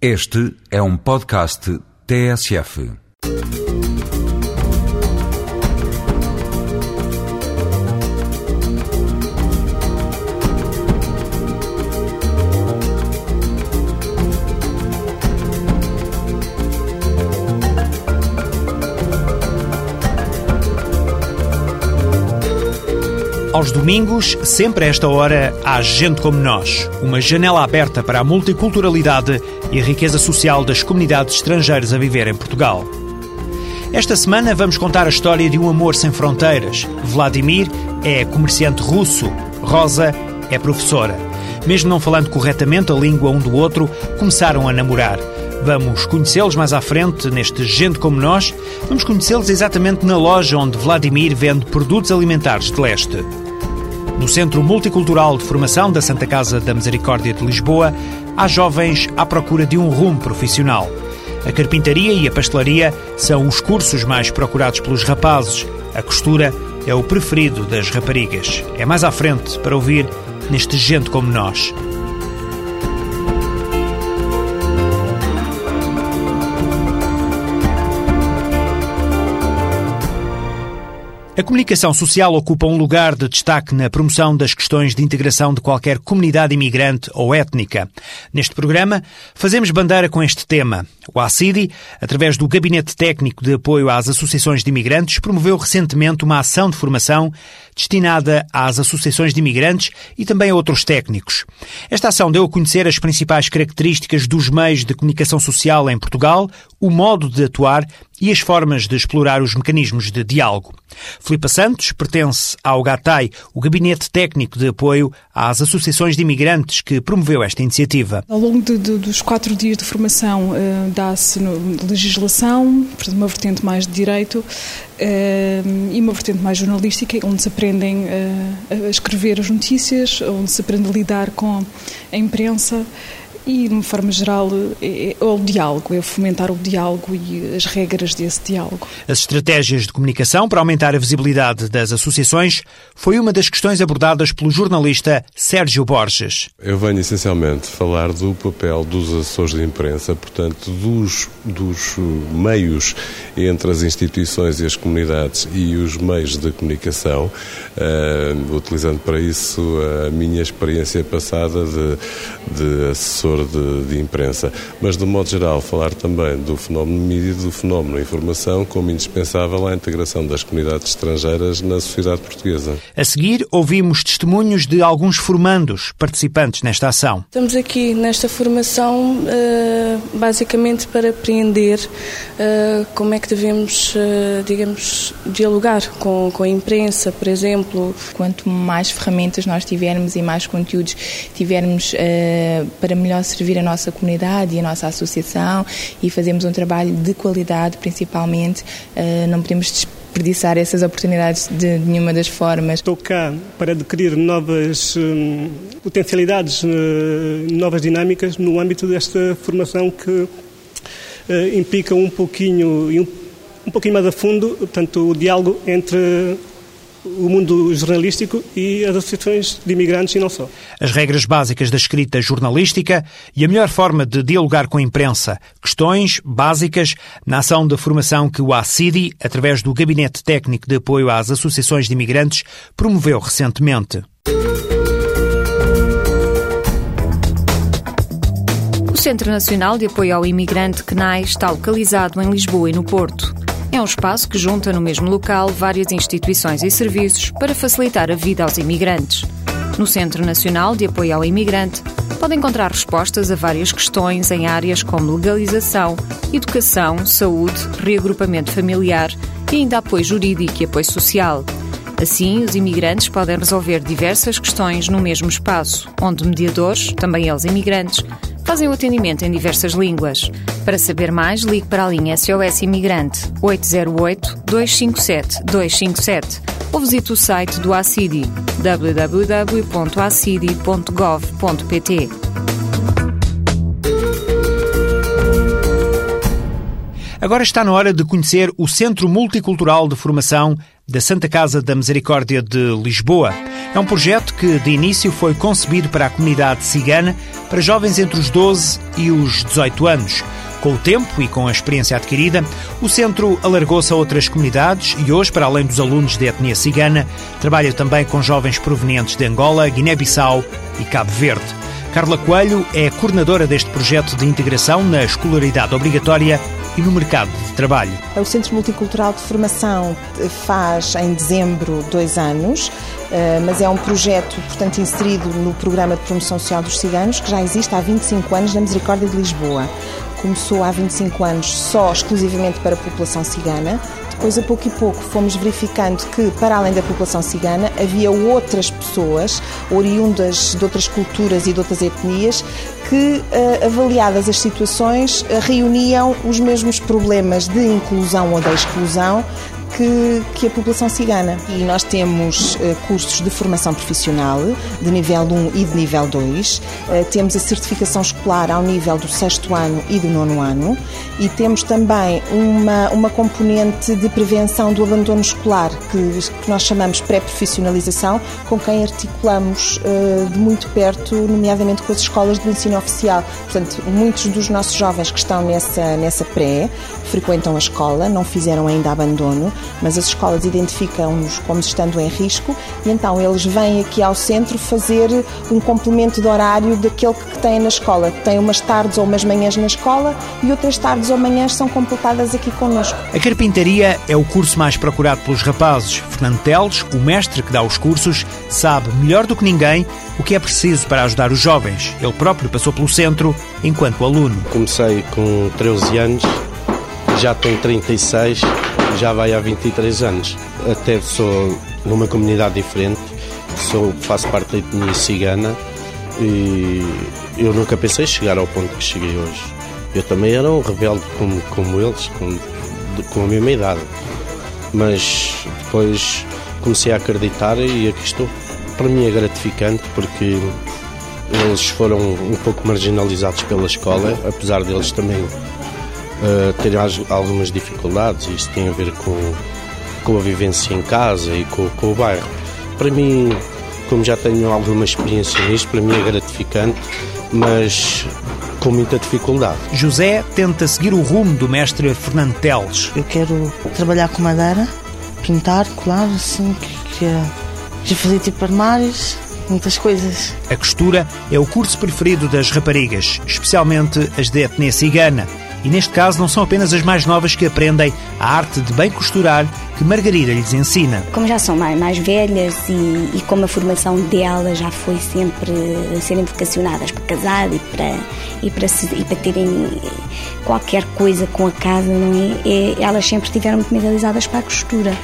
Este é um podcast TSF. Aos domingos, sempre a esta hora, há gente como nós. Uma janela aberta para a multiculturalidade e a riqueza social das comunidades estrangeiras a viver em Portugal. Esta semana vamos contar a história de um amor sem fronteiras. Vladimir é comerciante russo, Rosa é professora. Mesmo não falando corretamente a língua um do outro, começaram a namorar. Vamos conhecê-los mais à frente, neste Gente Como Nós. Vamos conhecê-los exatamente na loja onde Vladimir vende produtos alimentares de leste. No Centro Multicultural de Formação da Santa Casa da Misericórdia de Lisboa, há jovens à procura de um rumo profissional. A carpintaria e a pastelaria são os cursos mais procurados pelos rapazes. A costura é o preferido das raparigas. É mais à frente para ouvir neste Gente Como Nós. A comunicação social ocupa um lugar de destaque na promoção das questões de integração de qualquer comunidade imigrante ou étnica. Neste programa, fazemos bandeira com este tema. O ACIDI, através do Gabinete Técnico de Apoio às Associações de Imigrantes, promoveu recentemente uma ação de formação destinada às associações de imigrantes e também a outros técnicos. Esta ação deu a conhecer as principais características dos meios de comunicação social em Portugal, o modo de atuar e as formas de explorar os mecanismos de diálogo. Filipe Santos pertence ao GATAI, o Gabinete Técnico de Apoio às Associações de Imigrantes, que promoveu esta iniciativa. Ao longo de, de, dos quatro dias de formação, uh, dá-se legislação, uma vertente mais de direito, e uma vertente mais jornalística, onde se aprendem uh, a escrever as notícias, onde se aprende a lidar com a imprensa e, de uma forma geral, é, é, o diálogo, é fomentar o diálogo e as regras desse diálogo. As estratégias de comunicação para aumentar a visibilidade das associações foi uma das questões abordadas pelo jornalista Sérgio Borges. Eu venho essencialmente falar do papel dos assessores de imprensa, portanto, dos, dos meios entre as instituições e as comunidades e os meios de comunicação, uh, utilizando para isso a minha experiência passada de, de assessor de, de, imprensa, mas de modo geral falar também do fenómeno mídia e do fenómeno informação como indispensável à integração das comunidades estrangeiras na sociedade portuguesa. A seguir, ouvimos testemunhos de alguns formandos participantes nesta ação. Estamos aqui nesta formação uh, basicamente para apreender uh, como é que devemos, uh, digamos, dialogar com, com a imprensa, por exemplo. Quanto mais ferramentas nós tivermos e mais conteúdos tivermos para melhor servir a nossa comunidade e a nossa associação e fazemos um trabalho de qualidade, principalmente. Uh, não podemos desperdiçar essas oportunidades de nenhuma das formas. Estou cá para adquirir novas hum, potencialidades, uh, novas dinâmicas no âmbito desta formação que uh, implica um pouquinho um, um pouquinho mais a fundo, portanto, o diálogo entre o mundo jornalístico e as associações de imigrantes e não só. As regras básicas da escrita jornalística e a melhor forma de dialogar com a imprensa. Questões básicas na ação de formação que o ACIDI, através do Gabinete Técnico de Apoio às Associações de Imigrantes, promoveu recentemente. O Centro Nacional de Apoio ao Imigrante, CNAI, está localizado em Lisboa e no Porto. É um espaço que junta no mesmo local várias instituições e serviços para facilitar a vida aos imigrantes. No Centro Nacional de Apoio ao Imigrante, pode encontrar respostas a várias questões em áreas como legalização, educação, saúde, reagrupamento familiar e ainda apoio jurídico e apoio social. Assim, os imigrantes podem resolver diversas questões no mesmo espaço, onde mediadores, também eles imigrantes, fazem o atendimento em diversas línguas. Para saber mais, ligue para a linha SOS Imigrante 808-257-257 ou visite o site do ACIDI www.acidi.gov.pt. Agora está na hora de conhecer o Centro Multicultural de Formação da Santa Casa da Misericórdia de Lisboa. É um projeto que, de início, foi concebido para a comunidade cigana, para jovens entre os 12 e os 18 anos. Com o tempo e com a experiência adquirida, o centro alargou-se a outras comunidades e hoje, para além dos alunos de etnia cigana, trabalha também com jovens provenientes de Angola, Guiné-Bissau e Cabo Verde. Carla Coelho é coordenadora deste projeto de integração na escolaridade obrigatória e no mercado de trabalho. O Centro Multicultural de Formação faz em dezembro dois anos, eh, mas é um projeto, portanto, inserido no Programa de Promoção Social dos Ciganos, que já existe há 25 anos na Misericórdia de Lisboa começou há 25 anos só exclusivamente para a população cigana. Depois, a pouco e pouco, fomos verificando que, para além da população cigana, havia outras pessoas, oriundas de outras culturas e de outras etnias, que, eh, avaliadas as situações, eh, reuniam os mesmos problemas de inclusão ou de exclusão que, que a população cigana. E nós temos uh, cursos de formação profissional de nível 1 e de nível 2, uh, eh, temos a certificação escolar ao nível do sexto ano e do nono ano e temos também uma, uma componente de prevenção do abandono escolar, que, que nós chamamos pré-profissionalização, com quem articulamos uh, de muito perto, nomeadamente com as escolas de ensino oficial. Portanto, muitos dos nossos jovens que estão nessa, nessa pré frequentam a escola, não fizeram ainda abandono, mas as escolas identificam-nos como estando em risco e então eles vêm aqui ao centro fazer um complemento de horário daquele que têm na escola. Têm umas tardes ou umas manhãs na escola e outras tardes ou manhãs são completadas aqui connosco. A carpintaria é o curso mais procurado pelos rapazes. Fernando Teles, o mestre que dá os cursos, sabe melhor do que ninguém o que é preciso para ajudar os jovens. Ele próprio passou pelo centro enquanto aluno. Comecei com 13 anos, já tenho 36 já vai há 23 anos. Até sou numa comunidade diferente, sou, faço parte da etnia cigana e eu nunca pensei chegar ao ponto que cheguei hoje. Eu também era um rebelde como, como eles, com, com a mesma idade. Mas depois comecei a acreditar e aqui estou. Para mim é gratificante porque eles foram um pouco marginalizados pela escola, apesar deles também uh, terem algumas dificuldades. Isto tem a ver com, com a vivência em casa e com, com o bairro. Para mim, como já tenho alguma experiência nisto, para mim é gratificante, mas com muita dificuldade. José tenta seguir o rumo do mestre Fernando Teles. Eu quero trabalhar com madeira, pintar, colar, assim, queria, queria fazer tipo armários, muitas coisas. A costura é o curso preferido das raparigas, especialmente as de etnia cigana. E neste caso não são apenas as mais novas que aprendem a arte de bem costurar que Margarida lhes ensina. Como já são mais, velhas e, e como a formação delas já foi sempre serem vocacionadas para casar e para, e para, se, e para terem qualquer coisa com a casa, não é? E elas sempre estiveram muito mentalizadas para a costura.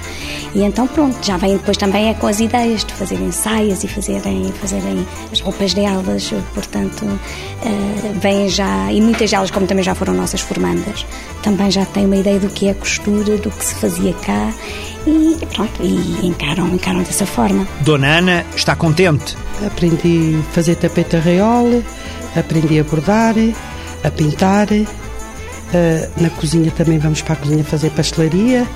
E então pronto, já vêm depois também é com as ideias de fazerem saias e fazerem, fazerem as roupas delas, portanto, uh, vêm já, e muitas delas, como também já foram nossas formandas, também já têm uma ideia do que é costura, do que se fazia cá e pronto, e encaram, encaram dessa forma. Dona Ana está contente. Aprendi a fazer tapete reole, aprendi a bordar, a pintar. Eh, na cozinha também vamos para a cozinha fazer pastelaria,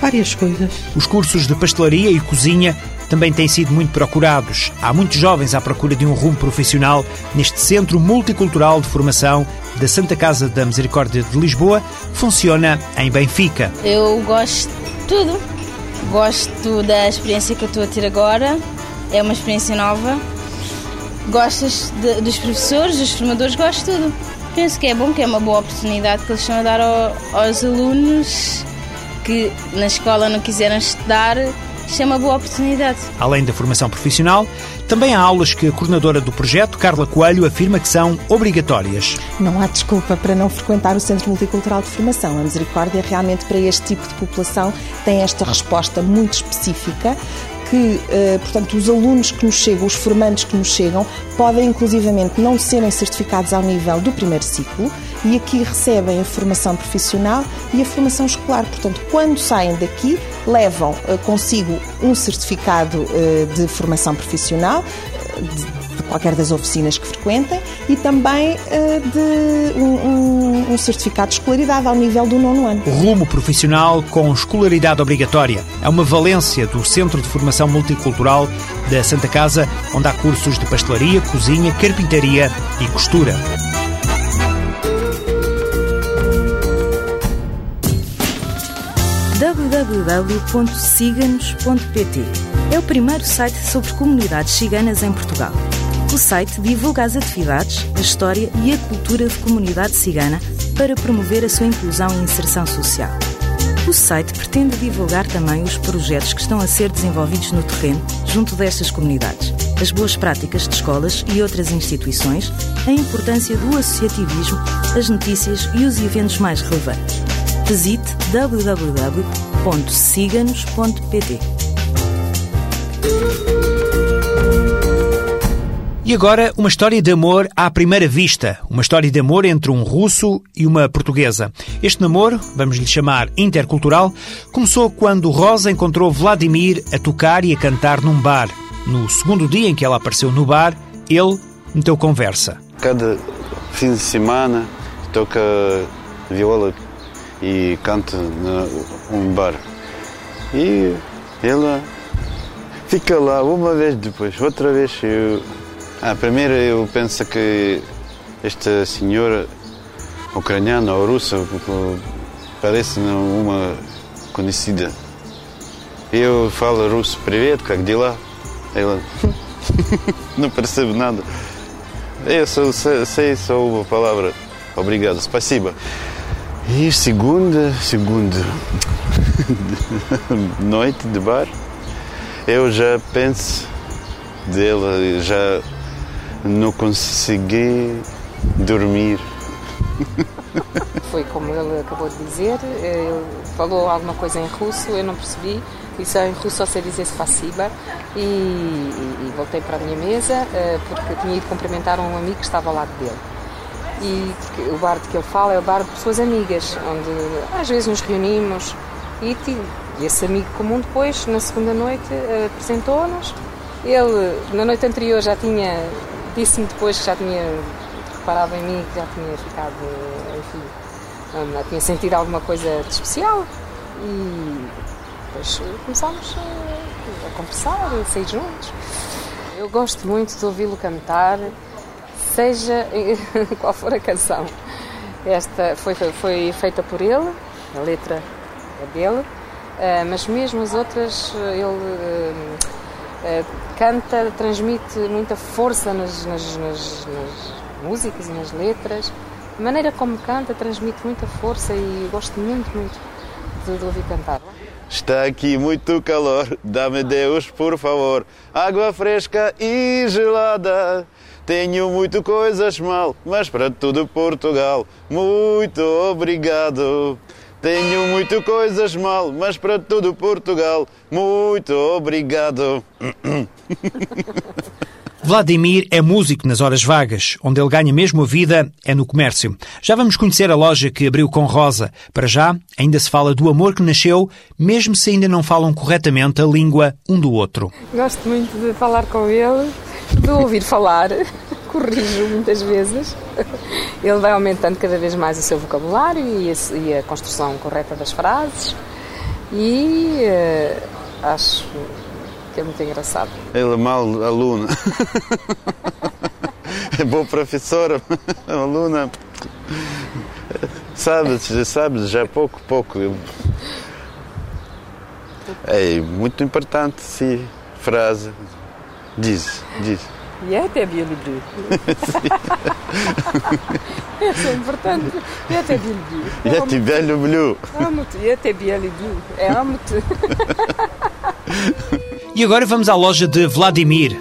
várias coisas. Os cursos de pastelaria e cozinha também têm sido muito procurados. Há muitos jovens à procura de um rumo profissional neste Centro Multicultural de Formação da Santa Casa da Misericórdia de Lisboa, que funciona em Benfica. Eu gosto tudo. Gosto da experiência que eu estou a ter agora. É uma experiência nova. Gostas de, dos professores, dos formadores, gosto de tudo. Penso que é bom, que é uma boa oportunidade que eles estão a dar ao, aos alunos que na escola não quiseram estudar isto é uma boa oportunidade. Além da formação profissional, também há aulas que a coordenadora do projeto, Carla Coelho, afirma que são obrigatórias. Não há desculpa para não frequentar o Centro Multicultural de Formação. A Misericórdia realmente para este tipo de população tem esta resposta muito específica que, eh, portanto, os alunos que nos chegam, os formandos que nos chegam, podem inclusivamente não serem certificados ao nível do primeiro ciclo e aqui recebem a formação profissional e a formação escolar. Portanto, quando saem daqui, levam eh, consigo um certificado eh, de formação profissional, qualquer das oficinas que frequentem e também de um, um, um certificado de escolaridade ao nível do nono ano. Rumo profissional com escolaridade obrigatória. É uma valência do Centro de Formação Multicultural da Santa Casa, onde há cursos de pastelaria, cozinha, carpintaria e costura. www.ciganos.pt é o primeiro site sobre comunidades ciganas em Portugal. O site divulga as atividades, a história e a cultura de comunidade cigana para promover a sua inclusão e inserção social. O site pretende divulgar também os projetos que estão a ser desenvolvidos no terreno junto destas comunidades, as boas práticas de escolas e outras instituições, a importância do associativismo, as notícias e os eventos mais relevantes. Visite www.ciganos.pt. E agora, uma história de amor à primeira vista. Uma história de amor entre um russo e uma portuguesa. Este namoro, vamos lhe chamar intercultural, começou quando Rosa encontrou Vladimir a tocar e a cantar num bar. No segundo dia em que ela apareceu no bar, ele meteu conversa. Cada fim de semana toca viola e canta num bar. E ela fica lá uma vez depois, outra vez eu a primeira eu penso que esta senhora ucraniana ou russa parece uma conhecida. Eu falo russo, привет, как дела? Ela não percebe nada. Eu só sei, sei só uma palavra, obrigado, спасибо. E segunda, segunda noite de bar, eu já penso dela, já não consegui dormir. Foi como ele acabou de dizer, ele falou alguma coisa em russo, eu não percebi, disse em russo só sei dizer spasiba e, e, e voltei para a minha mesa eh, porque tinha ido cumprimentar um amigo que estava ao lado dele. E o bar de que ele fala é o bar de pessoas amigas, onde às vezes nos reunimos e, e esse amigo comum depois, na segunda noite, apresentou-nos. Ele, na noite anterior, já tinha Disse-me depois que já tinha reparado em mim, que já tinha ficado, enfim, não, tinha sentido alguma coisa de especial e depois começámos a, conversar, a sair juntos. Eu gosto muito de ouvi-lo cantar, seja qual for a canção. Esta foi, foi feita por ele, a letra é dele, eh, mas mesmo as outras ele eh, eh, canta, transmite muita força nas, nas, nas, nas, músicas e nas letras. A maneira como canta transmite muita força e gosto muito, muito de, de ouvir cantar. Está aqui muito calor, dá-me Deus, por favor, água fresca e gelada. Tenho muito coisas mal, mas para tudo Portugal, muito obrigado. Tenho muito coisas mal, mas para tudo Portugal, muito obrigado. Vladimir é músico nas horas vagas. Onde ele ganha mesmo a vida é no comércio. Já vamos conhecer a loja que abriu com Rosa. Para já, ainda se fala do amor que nasceu, mesmo se ainda não falam corretamente a língua um do outro. Gosto muito de falar com ele, de ouvir falar corrijo muitas vezes. Ele vai aumentando cada vez mais o seu vocabulário e a, e a construção correta das frases. E uh, acho que é muito engraçado. Ele é mau aluno. é boa professora, aluna. Sabes, sabes, já pouco, pouco. É muito importante, sim, frase. Diz, diz. Я тебя люблю. Это importante. Я тебя люблю. Я тебя люблю. Amo-te. Я тебя люблю. É amo-te. E agora vamos à loja de Vladimir.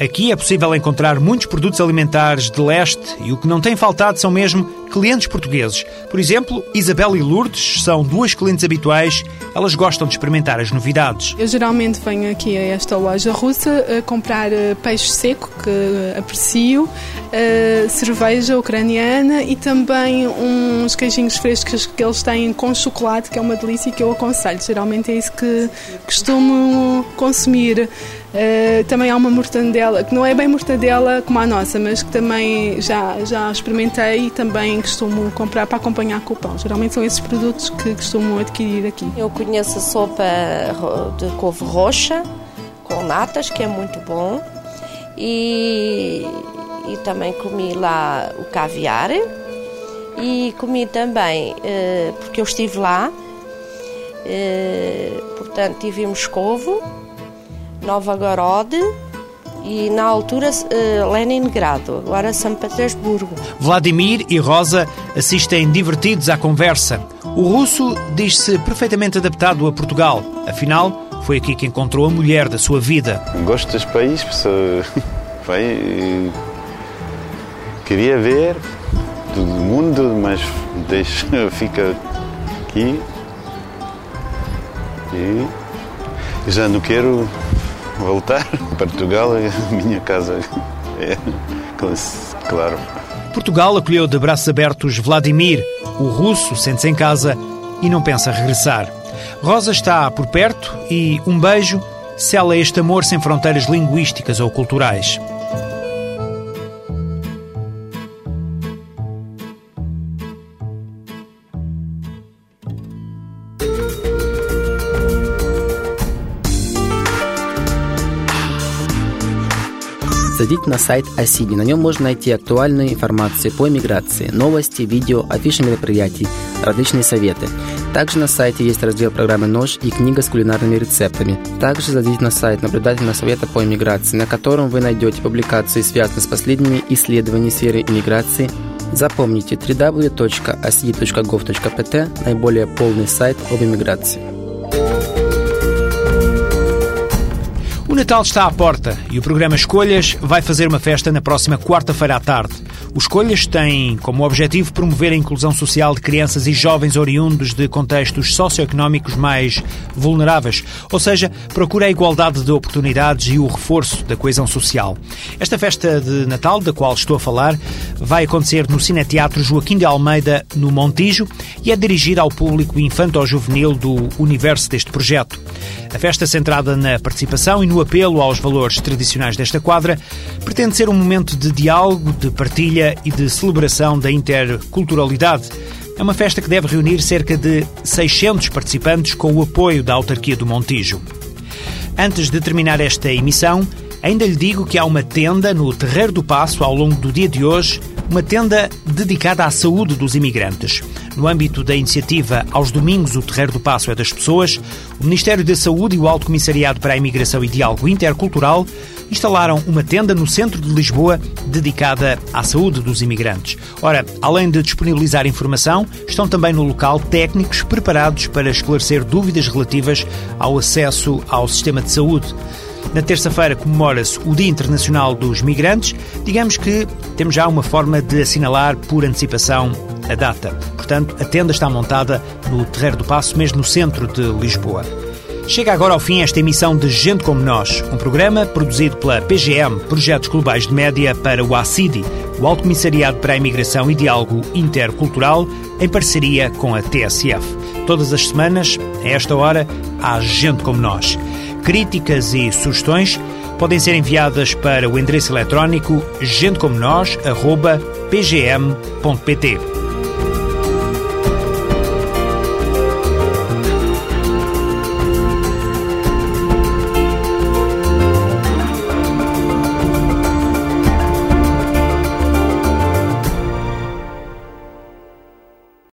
Aqui é possível encontrar muitos produtos alimentares de leste e o que não tem faltado são mesmo clientes portugueses. Por exemplo, Isabel e Lourdes são duas clientes habituais. Elas gostam de experimentar as novidades. Eu geralmente venho aqui a esta loja russa a comprar eh, peixe seco, que aprecio, eh, cerveja ucraniana e também uns queijinhos frescos que eles têm com chocolate, que é uma delícia que eu aconselho. Geralmente é isso que costumo consumir. Uh, também há uma mortandela, que não é bem mortadela como a nossa, mas que também já, já experimentei e também costumo comprar para acompanhar com o pão. Geralmente são esses produtos que costumo adquirir aqui. Eu conheço a sopa de couve roxa com natas, que é muito bom. E, e também comi lá o caviar. E comi também, uh, porque eu estive lá, uh, portanto, tive Moscovo Novgorod e na altura uh, Leningrado, agora São Petersburgo. Vladimir e Rosa assistem divertidos à conversa. O russo diz-se perfeitamente adaptado a Portugal. Afinal, foi aqui que encontrou a mulher da sua vida. Gosto deste país, vai, queria ver todo mundo, mas deixa, fica aqui e já não quero voltar. Portugal é a minha casa. É, claro. Portugal acolheu de braços abertos Vladimir. O russo sente-se em casa e não pensa regressar. Rosa está por perto e um beijo sela este amor sem fronteiras linguísticas ou culturais. Зайдите на сайт Осиди. На нем можно найти актуальную информацию по миграции, новости, видео, афиши мероприятий, различные советы. Также на сайте есть раздел программы «Нож» и книга с кулинарными рецептами. Также зайдите на сайт наблюдательного совета по иммиграции, на котором вы найдете публикации, связанные с последними исследованиями сферы иммиграции. Запомните www.osidi.gov.pt – наиболее полный сайт об иммиграции. Natal está à porta e o programa Escolhas vai fazer uma festa na próxima quarta-feira à tarde. O Escolhas tem como objetivo promover a inclusão social de crianças e jovens oriundos de contextos socioeconómicos mais vulneráveis, ou seja, procura a igualdade de oportunidades e o reforço da coesão social. Esta festa de Natal, da qual estou a falar, vai acontecer no Cineteatro Joaquim de Almeida, no Montijo, e é dirigida ao público infanto-juvenil do universo deste projeto. A festa centrada na participação e no apelo aos valores tradicionais desta quadra pretende ser um momento de diálogo, de partilha e de celebração da interculturalidade. É uma festa que deve reunir cerca de 600 participantes com o apoio da autarquia do Montijo. Antes de terminar esta emissão, ainda lhe digo que há uma tenda no Terreiro do Passo ao longo do dia de hoje uma tenda dedicada à saúde dos imigrantes. No âmbito da iniciativa Aos Domingos o Terreiro do Passo é das Pessoas, o Ministério da Saúde e o Alto Comissariado para a Imigração e Diálogo Intercultural instalaram uma tenda no centro de Lisboa dedicada à saúde dos imigrantes. Ora, além de disponibilizar informação, estão também no local técnicos preparados para esclarecer dúvidas relativas ao acesso ao sistema de saúde. Na terça-feira comemora-se o Dia Internacional dos Migrantes. Digamos que temos já uma forma de assinalar por antecipação a data. Portanto, a tenda está montada no Terreiro do Passo, mesmo no centro de Lisboa. Chega agora ao fim esta emissão de Gente Como Nós, um programa produzido pela PGM, Projetos Globais de Média, para o ACIDI, o Alto Comissariado para a Imigração e Diálogo Intercultural, em parceria com a TSF. Todas as semanas, a esta hora, há Gente Como Nós. Críticas e sugestões podem ser enviadas para o endereço eletrónico gentecomonos.pgm.pt.